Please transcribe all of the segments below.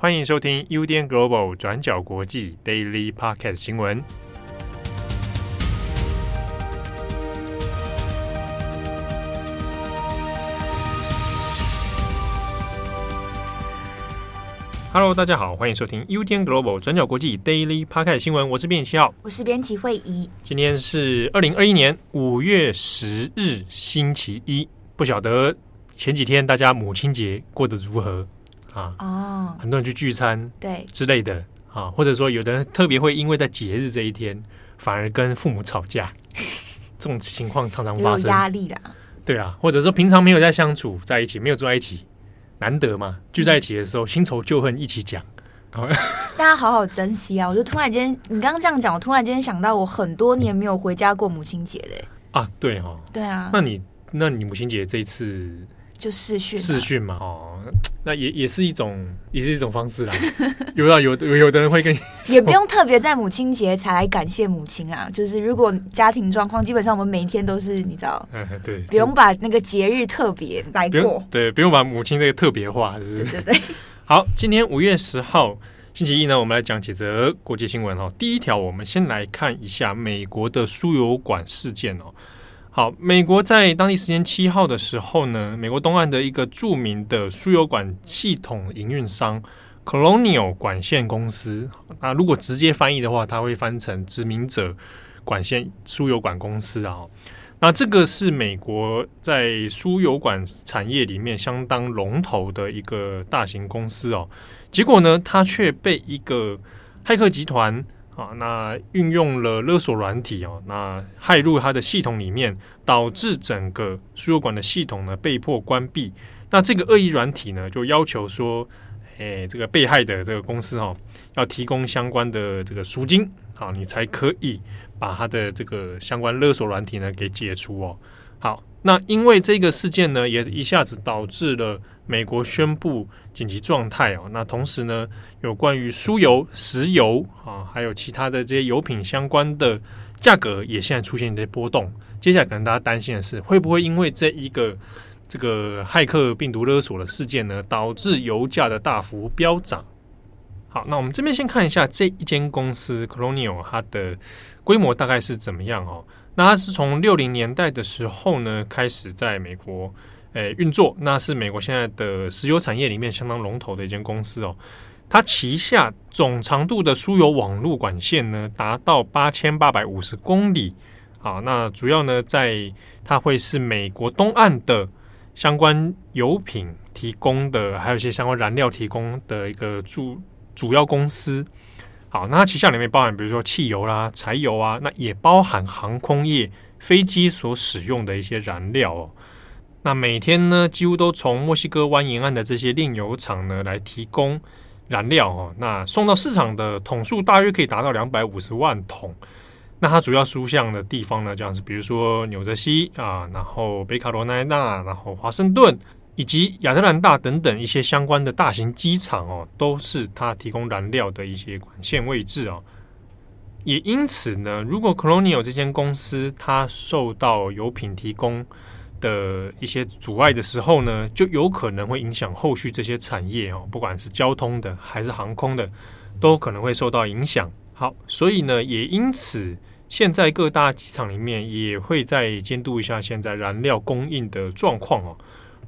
欢迎收听 UDN Global 转角国际 Daily Podcast 新闻。Hello，大家好，欢迎收听 UDN Global 转角国际 Daily Podcast 新闻。我是编辑七号，我是编辑慧仪。今天是二零二一年五月十日，星期一。不晓得前几天大家母亲节过得如何？啊哦，很多人去聚餐，对之类的啊，或者说有的人特别会因为在节日这一天，反而跟父母吵架，这种情况常常发生。压力啦，对啊，或者说平常没有在相处在一起，没有住在一起，难得嘛，聚在一起的时候，新仇旧恨一起讲，大家好好珍惜啊！我就突然间，你刚刚这样讲，我突然间想到，我很多年没有回家过母亲节嘞。啊，对哦，对啊，那你那你母亲节这一次？就视讯，视讯嘛，哦，那也也是一种，也是一种方式啦。有啊，有有有的人会跟你，也不用特别在母亲节才来感谢母亲啊。就是如果家庭状况，基本上我们每一天都是，你知道，嗯，对，不用把那个节日特别来过，对，不用把母亲这个特别化，是不是？对对对。好，今天五月十号星期一呢，我们来讲几则国际新闻哦。第一条，我们先来看一下美国的输油管事件哦。好，美国在当地时间七号的时候呢，美国东岸的一个著名的输油管系统营运商 Colonial 管线公司，那如果直接翻译的话，它会翻成殖民者管线输油管公司啊。那这个是美国在输油管产业里面相当龙头的一个大型公司哦。结果呢，它却被一个骇客集团。啊，那运用了勒索软体哦，那骇入它的系统里面，导致整个输油管的系统呢被迫关闭。那这个恶意软体呢，就要求说，诶，这个被害的这个公司哈，要提供相关的这个赎金，好，你才可以把它的这个相关勒索软体呢给解除哦。好，那因为这个事件呢，也一下子导致了。美国宣布紧急状态哦，那同时呢，有关于输油、石油啊，还有其他的这些油品相关的价格也现在出现一些波动。接下来可能大家担心的是，会不会因为这一个这个骇客病毒勒索的事件呢，导致油价的大幅飙涨？好，那我们这边先看一下这一间公司 Colonial 它的规模大概是怎么样哦？那它是从六零年代的时候呢，开始在美国。诶，运作那是美国现在的石油产业里面相当龙头的一间公司哦。它旗下总长度的输油网络管线呢，达到八千八百五十公里。好，那主要呢，在它会是美国东岸的相关油品提供的，还有一些相关燃料提供的一个主主要公司。好，那它旗下里面包含比如说汽油啦、柴油啊，那也包含航空业飞机所使用的一些燃料哦。那每天呢，几乎都从墨西哥湾沿岸的这些炼油厂呢来提供燃料哦。那送到市场的桶数大约可以达到两百五十万桶。那它主要输向的地方呢，这样子，比如说纽泽西啊，然后北卡罗来纳，然后华盛顿以及亚特兰大等等一些相关的大型机场哦，都是它提供燃料的一些管线位置哦。也因此呢，如果 Colonial 这间公司它受到油品提供的一些阻碍的时候呢，就有可能会影响后续这些产业哦，不管是交通的还是航空的，都可能会受到影响。好，所以呢，也因此，现在各大机场里面也会再监督一下现在燃料供应的状况哦。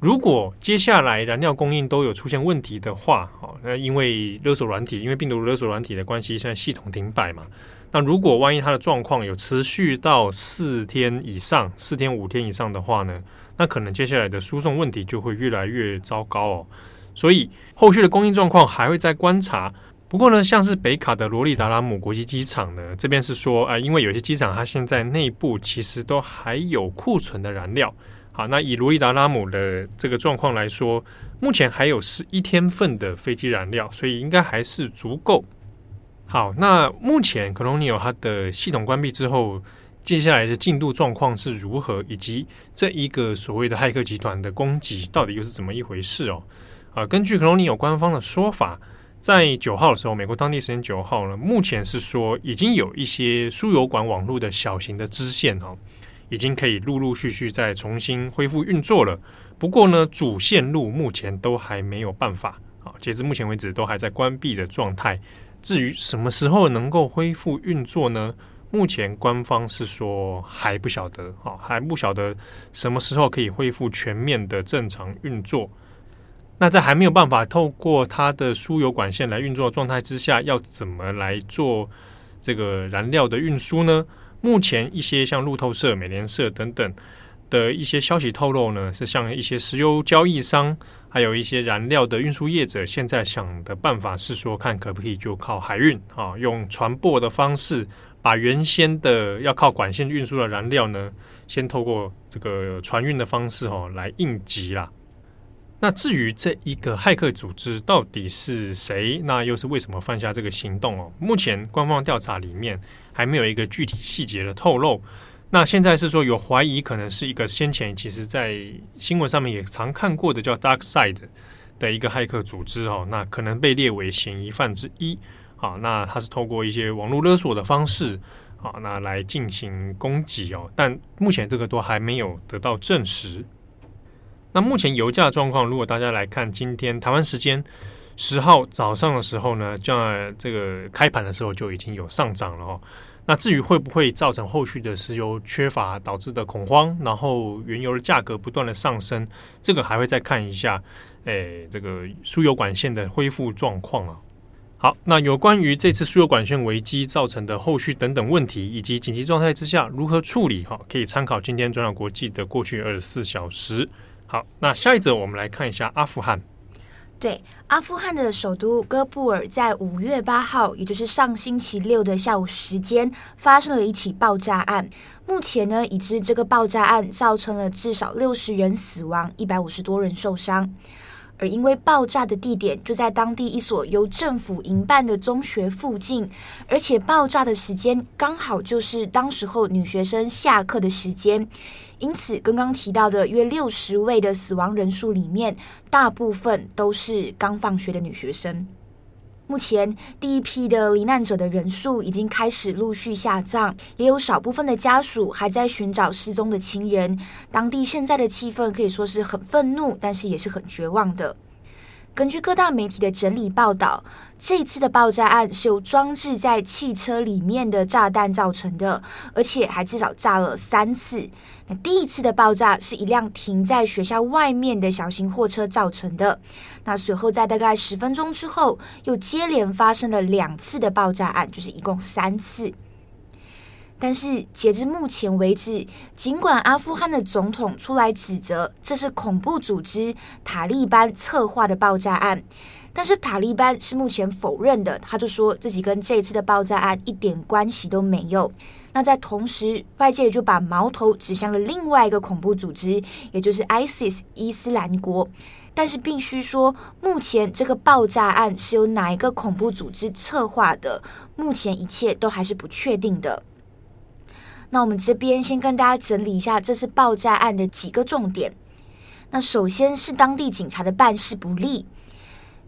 如果接下来燃料供应都有出现问题的话，哦，那因为勒索软体，因为病毒勒索软体的关系，现在系统停摆嘛。那如果万一它的状况有持续到四天以上，四天五天以上的话呢，那可能接下来的输送问题就会越来越糟糕哦。所以后续的供应状况还会再观察。不过呢，像是北卡的罗利达拉姆国际机场呢，这边是说啊、因为有些机场它现在内部其实都还有库存的燃料。好，那以罗利达拉姆的这个状况来说，目前还有十一天份的飞机燃料，所以应该还是足够。好，那目前 Colonial 它的系统关闭之后，接下来的进度状况是如何？以及这一个所谓的骇客集团的攻击到底又是怎么一回事哦？啊，根据 Colonial 官方的说法，在九号的时候，美国当地时间九号呢，目前是说已经有一些输油管网络的小型的支线哦，已经可以陆陆续续再重新恢复运作了。不过呢，主线路目前都还没有办法啊截至目前为止都还在关闭的状态。至于什么时候能够恢复运作呢？目前官方是说还不晓得，啊，还不晓得什么时候可以恢复全面的正常运作。那在还没有办法透过它的输油管线来运作的状态之下，要怎么来做这个燃料的运输呢？目前一些像路透社、美联社等等的一些消息透露呢，是像一些石油交易商，还有一些燃料的运输业者，现在想的办法是说，看可不可以就靠海运啊，用船舶的方式，把原先的要靠管线运输的燃料呢，先透过这个船运的方式哦来应急啦。那至于这一个骇客组织到底是谁，那又是为什么犯下这个行动哦？目前官方调查里面还没有一个具体细节的透露。那现在是说有怀疑，可能是一个先前其实在新闻上面也常看过的叫 Dark Side 的一个骇客组织哦，那可能被列为嫌疑犯之一。好，那他是透过一些网络勒索的方式，好，那来进行攻击哦。但目前这个都还没有得到证实。那目前油价状况，如果大家来看今天台湾时间十号早上的时候呢，在这个开盘的时候就已经有上涨了哦。那至于会不会造成后续的石油缺乏导致的恐慌，然后原油的价格不断的上升，这个还会再看一下，诶，这个输油管线的恢复状况啊。好，那有关于这次输油管线危机造成的后续等等问题，以及紧急状态之下如何处理，哈，可以参考今天转角国际的过去二十四小时。好，那下一则我们来看一下阿富汗。对，阿富汗的首都哥布尔在五月八号，也就是上星期六的下午时间，发生了一起爆炸案。目前呢，已知这个爆炸案造成了至少六十人死亡，一百五十多人受伤。而因为爆炸的地点就在当地一所由政府营办的中学附近，而且爆炸的时间刚好就是当时候女学生下课的时间。因此，刚刚提到的约六十位的死亡人数里面，大部分都是刚放学的女学生。目前，第一批的罹难者的人数已经开始陆续下葬，也有少部分的家属还在寻找失踪的亲人。当地现在的气氛可以说是很愤怒，但是也是很绝望的。根据各大媒体的整理报道，这一次的爆炸案是由装置在汽车里面的炸弹造成的，而且还至少炸了三次。那第一次的爆炸是一辆停在学校外面的小型货车造成的。那随后在大概十分钟之后，又接连发生了两次的爆炸案，就是一共三次。但是截至目前为止，尽管阿富汗的总统出来指责这是恐怖组织塔利班策划的爆炸案，但是塔利班是目前否认的。他就说自己跟这一次的爆炸案一点关系都没有。那在同时，外界就把矛头指向了另外一个恐怖组织，也就是 ISIS 伊斯兰国。但是必须说，目前这个爆炸案是由哪一个恐怖组织策划的，目前一切都还是不确定的。那我们这边先跟大家整理一下这次爆炸案的几个重点。那首先是当地警察的办事不力。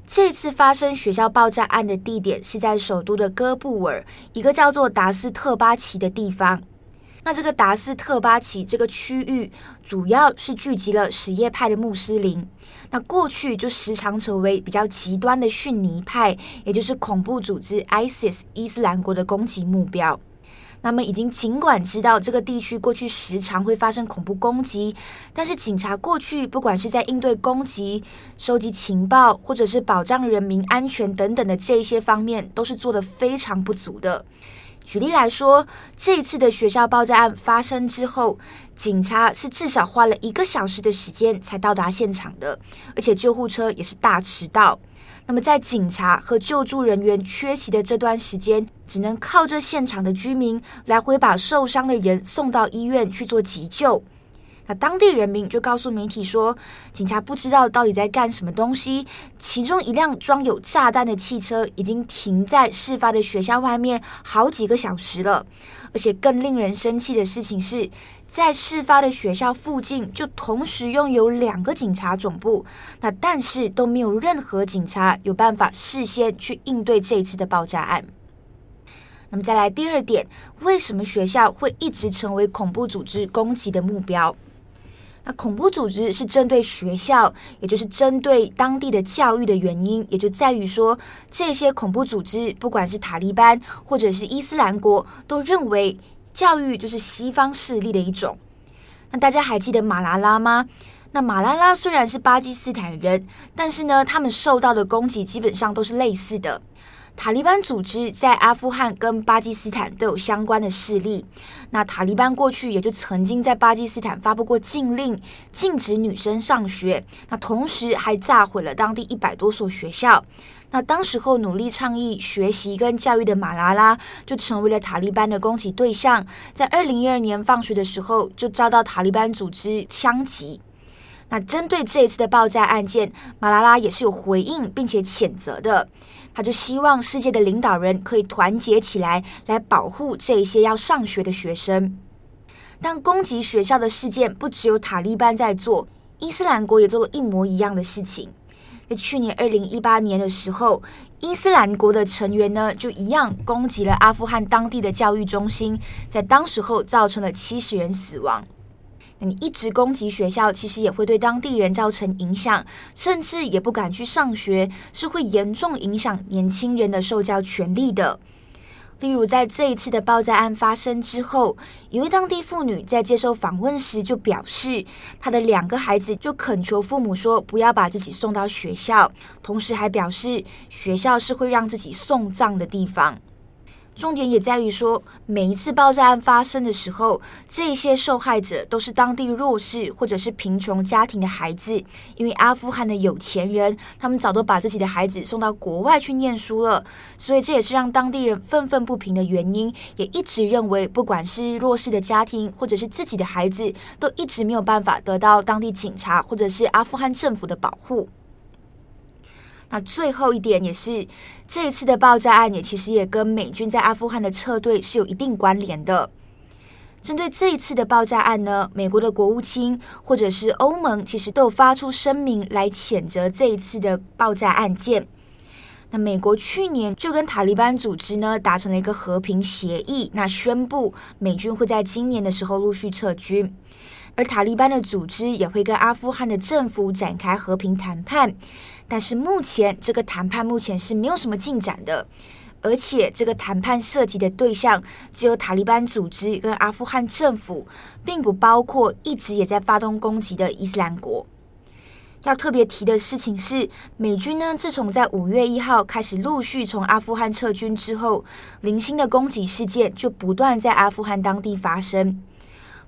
这次发生学校爆炸案的地点是在首都的哥布尔，一个叫做达斯特巴奇的地方。那这个达斯特巴奇这个区域主要是聚集了什叶派的穆斯林。那过去就时常成为比较极端的逊尼派，也就是恐怖组织 ISIS 伊斯兰国的攻击目标。那么，已经尽管知道这个地区过去时常会发生恐怖攻击，但是警察过去不管是在应对攻击、收集情报，或者是保障人民安全等等的这一些方面，都是做得非常不足的。举例来说，这一次的学校爆炸案发生之后，警察是至少花了一个小时的时间才到达现场的，而且救护车也是大迟到。那么，在警察和救助人员缺席的这段时间，只能靠着现场的居民来回把受伤的人送到医院去做急救。当地人民就告诉媒体说，警察不知道到底在干什么东西。其中一辆装有炸弹的汽车已经停在事发的学校外面好几个小时了。而且更令人生气的事情是，在事发的学校附近就同时拥有两个警察总部，那但是都没有任何警察有办法事先去应对这次的爆炸案。那么再来第二点，为什么学校会一直成为恐怖组织攻击的目标？那恐怖组织是针对学校，也就是针对当地的教育的原因，也就在于说，这些恐怖组织，不管是塔利班或者是伊斯兰国，都认为教育就是西方势力的一种。那大家还记得马拉拉吗？那马拉拉虽然是巴基斯坦人，但是呢，他们受到的攻击基本上都是类似的。塔利班组织在阿富汗跟巴基斯坦都有相关的势力。那塔利班过去也就曾经在巴基斯坦发布过禁令，禁止女生上学。那同时还炸毁了当地一百多所学校。那当时候努力倡议学习跟教育的马拉拉，就成为了塔利班的攻击对象。在二零一二年放学的时候，就遭到塔利班组织枪击。那针对这一次的爆炸案件，马拉拉也是有回应并且谴责的。他就希望世界的领导人可以团结起来，来保护这些要上学的学生。但攻击学校的事件不只有塔利班在做，伊斯兰国也做了一模一样的事情。在去年二零一八年的时候，伊斯兰国的成员呢就一样攻击了阿富汗当地的教育中心，在当时候造成了七十人死亡。你一直攻击学校，其实也会对当地人造成影响，甚至也不敢去上学，是会严重影响年轻人的受教权利的。例如，在这一次的爆炸案发生之后，一位当地妇女在接受访问时就表示，她的两个孩子就恳求父母说不要把自己送到学校，同时还表示学校是会让自己送葬的地方。重点也在于说，每一次爆炸案发生的时候，这些受害者都是当地弱势或者是贫穷家庭的孩子。因为阿富汗的有钱人，他们早都把自己的孩子送到国外去念书了，所以这也是让当地人愤愤不平的原因。也一直认为，不管是弱势的家庭，或者是自己的孩子，都一直没有办法得到当地警察或者是阿富汗政府的保护。那最后一点也是，这一次的爆炸案也其实也跟美军在阿富汗的撤退是有一定关联的。针对这一次的爆炸案呢，美国的国务卿或者是欧盟其实都有发出声明来谴责这一次的爆炸案件。那美国去年就跟塔利班组织呢达成了一个和平协议，那宣布美军会在今年的时候陆续撤军，而塔利班的组织也会跟阿富汗的政府展开和平谈判。但是目前这个谈判目前是没有什么进展的，而且这个谈判涉及的对象只有塔利班组织跟阿富汗政府，并不包括一直也在发动攻击的伊斯兰国。要特别提的事情是，美军呢自从在五月一号开始陆续从阿富汗撤军之后，零星的攻击事件就不断在阿富汗当地发生。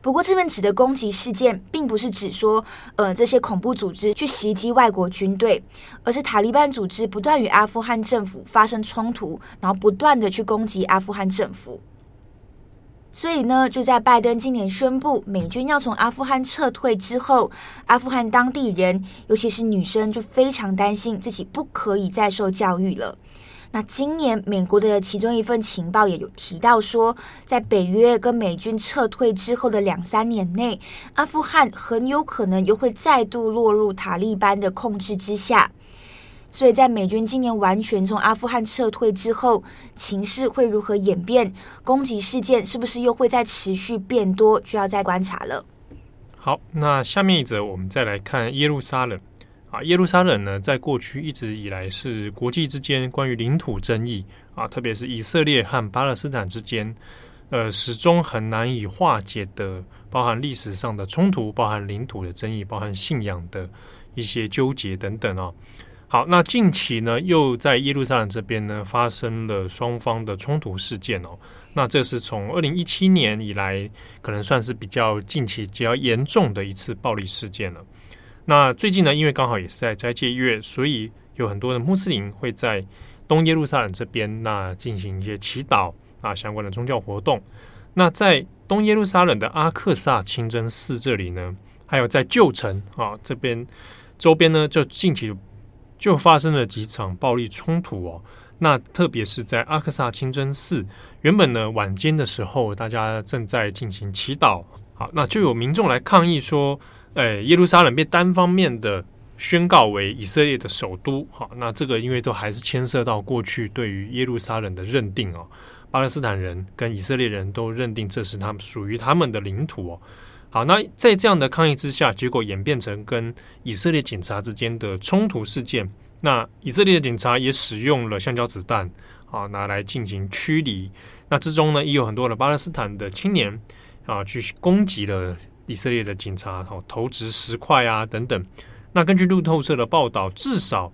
不过，这边指的攻击事件，并不是指说，呃，这些恐怖组织去袭击外国军队，而是塔利班组织不断与阿富汗政府发生冲突，然后不断的去攻击阿富汗政府。所以呢，就在拜登今年宣布美军要从阿富汗撤退之后，阿富汗当地人，尤其是女生，就非常担心自己不可以再受教育了。那今年美国的其中一份情报也有提到说，在北约跟美军撤退之后的两三年内，阿富汗很有可能又会再度落入塔利班的控制之下。所以在美军今年完全从阿富汗撤退之后，情势会如何演变？攻击事件是不是又会再持续变多？就要再观察了。好，那下面一则我们再来看耶路撒冷。啊，耶路撒冷呢，在过去一直以来是国际之间关于领土争议啊，特别是以色列和巴勒斯坦之间，呃，始终很难以化解的，包含历史上的冲突，包含领土的争议，包含信仰的一些纠结等等哦。好，那近期呢，又在耶路撒冷这边呢，发生了双方的冲突事件哦。那这是从二零一七年以来，可能算是比较近期比较严重的一次暴力事件了。那最近呢，因为刚好也是在斋戒月，所以有很多的穆斯林会在东耶路撒冷这边那进行一些祈祷啊相关的宗教活动。那在东耶路撒冷的阿克萨清真寺这里呢，还有在旧城啊这边周边呢，就近期就发生了几场暴力冲突哦。那特别是在阿克萨清真寺，原本呢晚间的时候，大家正在进行祈祷，好，那就有民众来抗议说。哎，耶路撒冷被单方面的宣告为以色列的首都，好，那这个因为都还是牵涉到过去对于耶路撒冷的认定哦，巴勒斯坦人跟以色列人都认定这是他们属于他们的领土哦。好，那在这样的抗议之下，结果演变成跟以色列警察之间的冲突事件。那以色列的警察也使用了橡胶子弹啊，拿来进行驱离。那之中呢，也有很多的巴勒斯坦的青年啊，去攻击了以色列的警察，哦，投掷石块啊等等。那根据路透社的报道，至少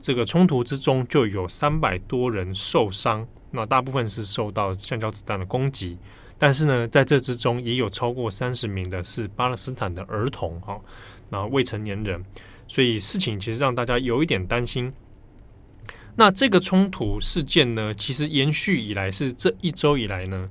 这个冲突之中就有三百多人受伤，那大部分是受到橡胶子弹的攻击。但是呢，在这之中也有超过三十名的是巴勒斯坦的儿童哈，那未成年人，所以事情其实让大家有一点担心。那这个冲突事件呢，其实延续以来是这一周以来呢，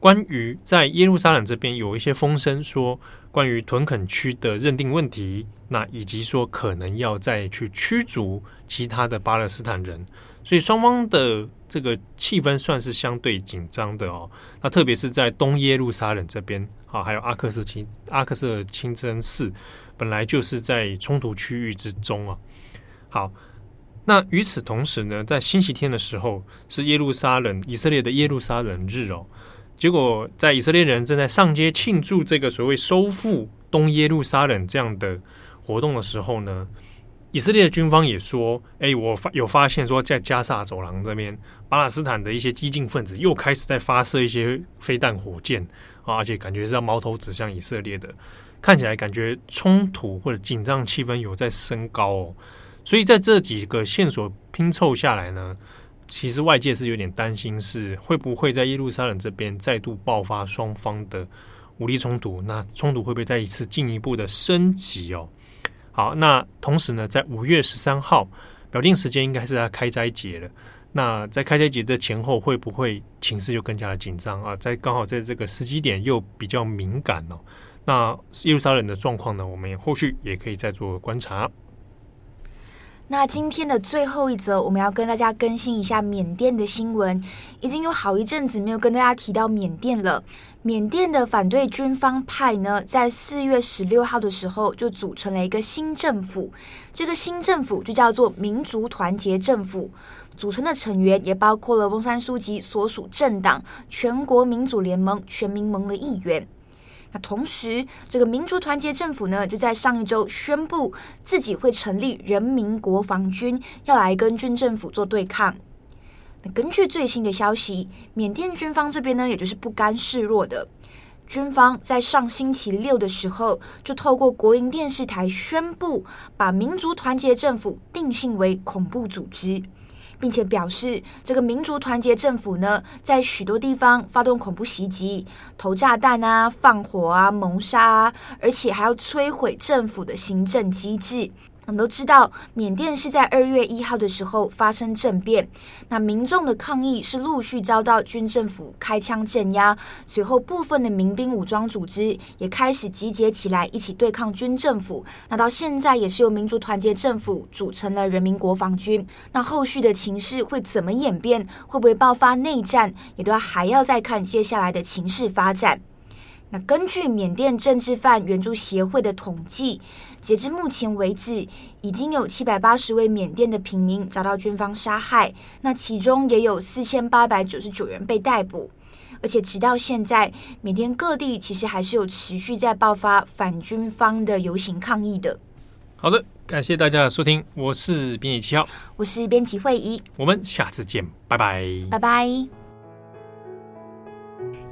关于在耶路撒冷这边有一些风声说，关于屯垦区的认定问题，那以及说可能要再去驱逐其他的巴勒斯坦人。所以双方的这个气氛算是相对紧张的哦。那特别是在东耶路撒冷这边啊，还有阿克色清阿克色清真寺，本来就是在冲突区域之中啊。好，那与此同时呢，在星期天的时候是耶路撒冷以色列的耶路撒冷日哦。结果在以色列人正在上街庆祝这个所谓收复东耶路撒冷这样的活动的时候呢。以色列的军方也说：“哎，我发有发现说，在加萨走廊这边，巴勒斯坦的一些激进分子又开始在发射一些飞弹、火箭啊，而且感觉是要矛头指向以色列的，看起来感觉冲突或者紧张气氛有在升高哦。所以在这几个线索拼凑下来呢，其实外界是有点担心，是会不会在耶路撒冷这边再度爆发双方的武力冲突？那冲突会不会再一次进一步的升级哦？”好，那同时呢，在五月十三号表定时间应该是在开斋节了。那在开斋节的前后，会不会情势就更加的紧张啊？在刚好在这个时机点又比较敏感哦。那耶路撒冷的状况呢，我们也后续也可以再做观察。那今天的最后一则，我们要跟大家更新一下缅甸的新闻。已经有好一阵子没有跟大家提到缅甸了。缅甸的反对军方派呢，在四月十六号的时候就组成了一个新政府，这个新政府就叫做民族团结政府。组成的成员也包括了翁山苏姬所属政党全国民主联盟全民盟的议员。那同时，这个民族团结政府呢，就在上一周宣布自己会成立人民国防军，要来跟军政府做对抗。那根据最新的消息，缅甸军方这边呢，也就是不甘示弱的，军方在上星期六的时候，就透过国营电视台宣布，把民族团结政府定性为恐怖组织。并且表示，这个民族团结政府呢，在许多地方发动恐怖袭击、投炸弹啊、放火啊、谋杀啊，而且还要摧毁政府的行政机制。我们都知道，缅甸是在二月一号的时候发生政变，那民众的抗议是陆续遭到军政府开枪镇压，随后部分的民兵武装组织也开始集结起来，一起对抗军政府。那到现在也是由民族团结政府组成了人民国防军。那后续的情势会怎么演变？会不会爆发内战？也都要还要再看接下来的情势发展。那根据缅甸政治犯援助协会的统计，截至目前为止，已经有七百八十位缅甸的平民遭到军方杀害，那其中也有四千八百九十九人被逮捕，而且直到现在，缅甸各地其实还是有持续在爆发反军方的游行抗议的。好的，感谢大家的收听，我是编辑七号，我是编辑惠仪，我们下次见，拜拜，拜拜。